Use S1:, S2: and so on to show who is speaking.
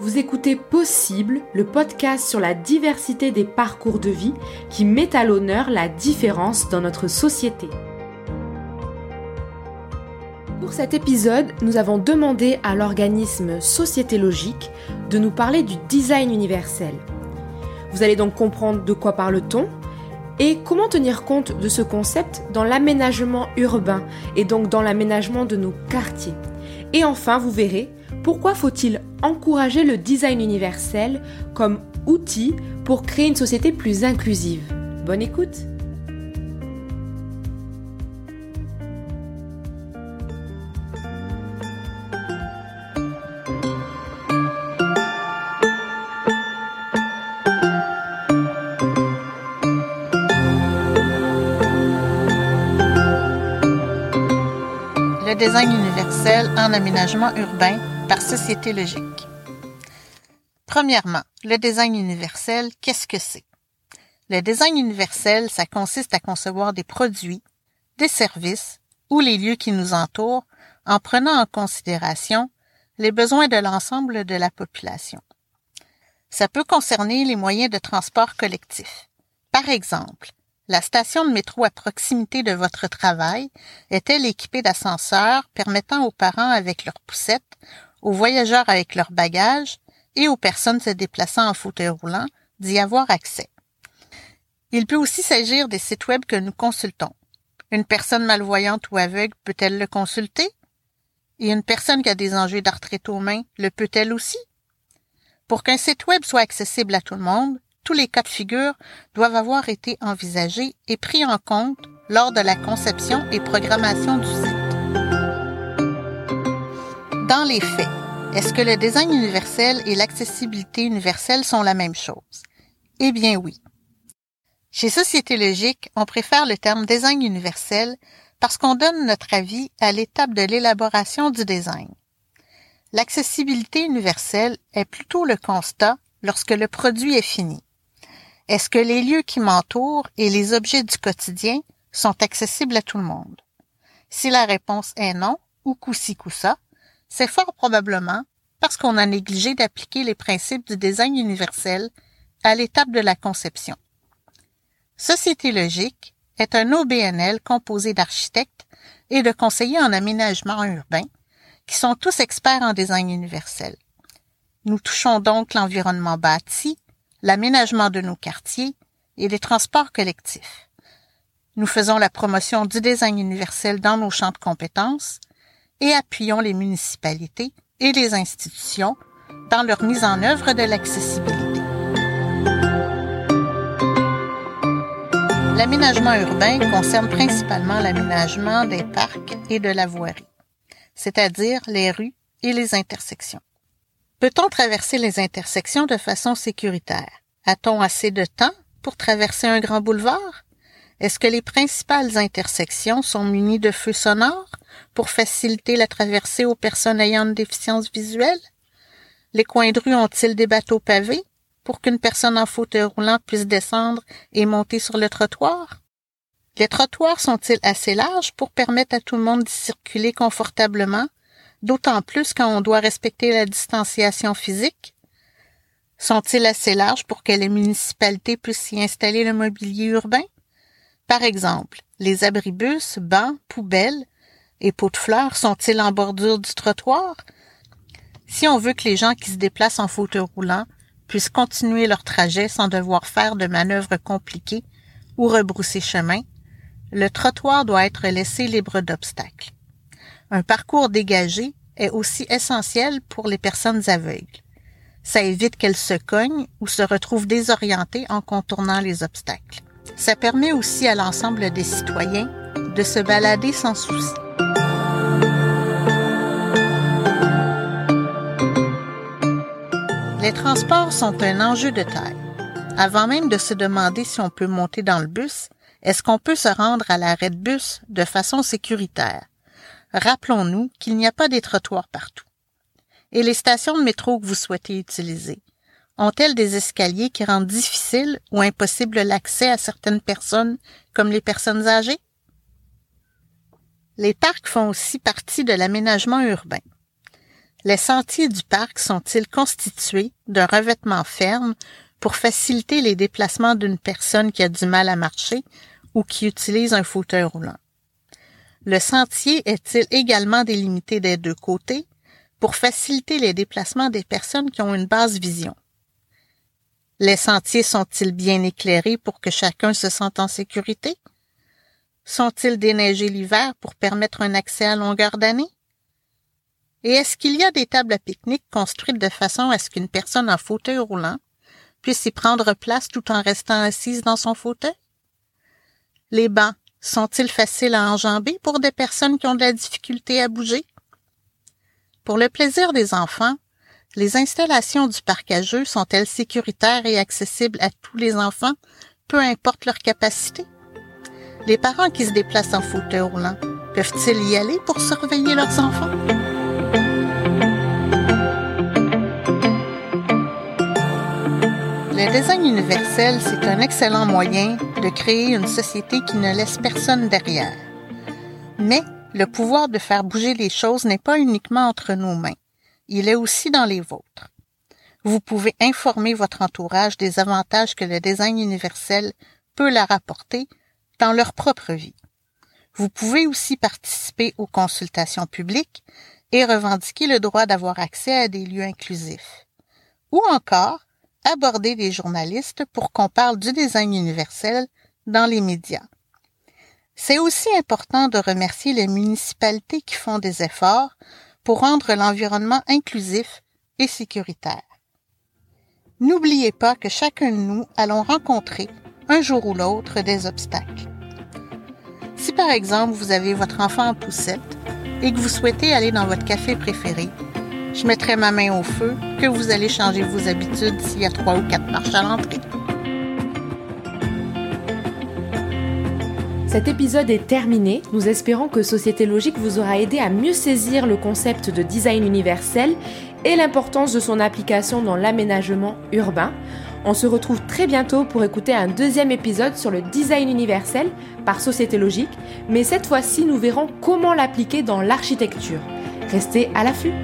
S1: Vous écoutez Possible, le podcast sur la diversité des parcours de vie qui met à l'honneur la différence dans notre société. Pour cet épisode, nous avons demandé à l'organisme Société Logique de nous parler du design universel. Vous allez donc comprendre de quoi parle-t-on et comment tenir compte de ce concept dans l'aménagement urbain et donc dans l'aménagement de nos quartiers. Et enfin, vous verrez pourquoi faut-il encourager le design universel comme outil pour créer une société plus inclusive? Bonne écoute!
S2: Le design universel en aménagement urbain par société logique. Premièrement, le design universel, qu'est-ce que c'est? Le design universel, ça consiste à concevoir des produits, des services ou les lieux qui nous entourent en prenant en considération les besoins de l'ensemble de la population. Ça peut concerner les moyens de transport collectif. Par exemple, la station de métro à proximité de votre travail est-elle équipée d'ascenseurs permettant aux parents avec leurs poussettes aux voyageurs avec leurs bagages et aux personnes se déplaçant en fauteuil roulant d'y avoir accès. Il peut aussi s'agir des sites web que nous consultons. Une personne malvoyante ou aveugle peut-elle le consulter? Et une personne qui a des enjeux d'arthrite aux mains le peut-elle aussi? Pour qu'un site web soit accessible à tout le monde, tous les cas de figure doivent avoir été envisagés et pris en compte lors de la conception et programmation du site. Dans les faits, est-ce que le design universel et l'accessibilité universelle sont la même chose? Eh bien oui. Chez Société Logique, on préfère le terme design universel parce qu'on donne notre avis à l'étape de l'élaboration du design. L'accessibilité universelle est plutôt le constat lorsque le produit est fini. Est-ce que les lieux qui m'entourent et les objets du quotidien sont accessibles à tout le monde? Si la réponse est non, ou coup-ci coup-ça, c'est fort probablement parce qu'on a négligé d'appliquer les principes du design universel à l'étape de la conception. Société Logique est un OBNL composé d'architectes et de conseillers en aménagement urbain qui sont tous experts en design universel. Nous touchons donc l'environnement bâti, l'aménagement de nos quartiers et les transports collectifs. Nous faisons la promotion du design universel dans nos champs de compétences et appuyons les municipalités et les institutions dans leur mise en œuvre de l'accessibilité. L'aménagement urbain concerne principalement l'aménagement des parcs et de la voirie, c'est-à-dire les rues et les intersections. Peut-on traverser les intersections de façon sécuritaire? A-t-on assez de temps pour traverser un grand boulevard? Est-ce que les principales intersections sont munies de feux sonores pour faciliter la traversée aux personnes ayant une déficience visuelle? Les coins de rue ont-ils des bateaux pavés pour qu'une personne en fauteuil roulant puisse descendre et monter sur le trottoir? Les trottoirs sont-ils assez larges pour permettre à tout le monde d'y circuler confortablement, d'autant plus quand on doit respecter la distanciation physique? Sont-ils assez larges pour que les municipalités puissent y installer le mobilier urbain? Par exemple, les abribus, bancs, poubelles et pots de fleurs sont-ils en bordure du trottoir? Si on veut que les gens qui se déplacent en fauteuil roulant puissent continuer leur trajet sans devoir faire de manœuvres compliquées ou rebrousser chemin, le trottoir doit être laissé libre d'obstacles. Un parcours dégagé est aussi essentiel pour les personnes aveugles. Ça évite qu'elles se cognent ou se retrouvent désorientées en contournant les obstacles. Ça permet aussi à l'ensemble des citoyens de se balader sans souci. Les transports sont un enjeu de taille. Avant même de se demander si on peut monter dans le bus, est-ce qu'on peut se rendre à l'arrêt de bus de façon sécuritaire? Rappelons-nous qu'il n'y a pas des trottoirs partout. Et les stations de métro que vous souhaitez utiliser, ont-elles des escaliers qui rendent difficile ou impossible l'accès à certaines personnes comme les personnes âgées? Les parcs font aussi partie de l'aménagement urbain. Les sentiers du parc sont-ils constitués d'un revêtement ferme pour faciliter les déplacements d'une personne qui a du mal à marcher ou qui utilise un fauteuil roulant? Le sentier est-il également délimité des deux côtés pour faciliter les déplacements des personnes qui ont une basse vision? Les sentiers sont-ils bien éclairés pour que chacun se sente en sécurité? Sont-ils déneigés l'hiver pour permettre un accès à longueur d'année? Et est-ce qu'il y a des tables à pique-nique construites de façon à ce qu'une personne en fauteuil roulant puisse y prendre place tout en restant assise dans son fauteuil? Les bancs sont-ils faciles à enjamber pour des personnes qui ont de la difficulté à bouger? Pour le plaisir des enfants, les installations du parc à jeux sont-elles sécuritaires et accessibles à tous les enfants, peu importe leur capacité? Les parents qui se déplacent en fauteuil roulant peuvent-ils y aller pour surveiller leurs enfants? Le design universel, c'est un excellent moyen de créer une société qui ne laisse personne derrière. Mais le pouvoir de faire bouger les choses n'est pas uniquement entre nos mains, il est aussi dans les vôtres. Vous pouvez informer votre entourage des avantages que le design universel peut leur apporter dans leur propre vie. Vous pouvez aussi participer aux consultations publiques et revendiquer le droit d'avoir accès à des lieux inclusifs. Ou encore, aborder les journalistes pour qu'on parle du design universel dans les médias. C'est aussi important de remercier les municipalités qui font des efforts pour rendre l'environnement inclusif et sécuritaire. N'oubliez pas que chacun de nous allons rencontrer, un jour ou l'autre, des obstacles. Si par exemple vous avez votre enfant en poussette et que vous souhaitez aller dans votre café préféré, je mettrai ma main au feu que vous allez changer vos habitudes s'il y a trois ou quatre marches à l'entrée.
S1: Cet épisode est terminé. Nous espérons que Société Logique vous aura aidé à mieux saisir le concept de design universel et l'importance de son application dans l'aménagement urbain. On se retrouve très bientôt pour écouter un deuxième épisode sur le design universel par Société Logique, mais cette fois-ci nous verrons comment l'appliquer dans l'architecture. Restez à l'affût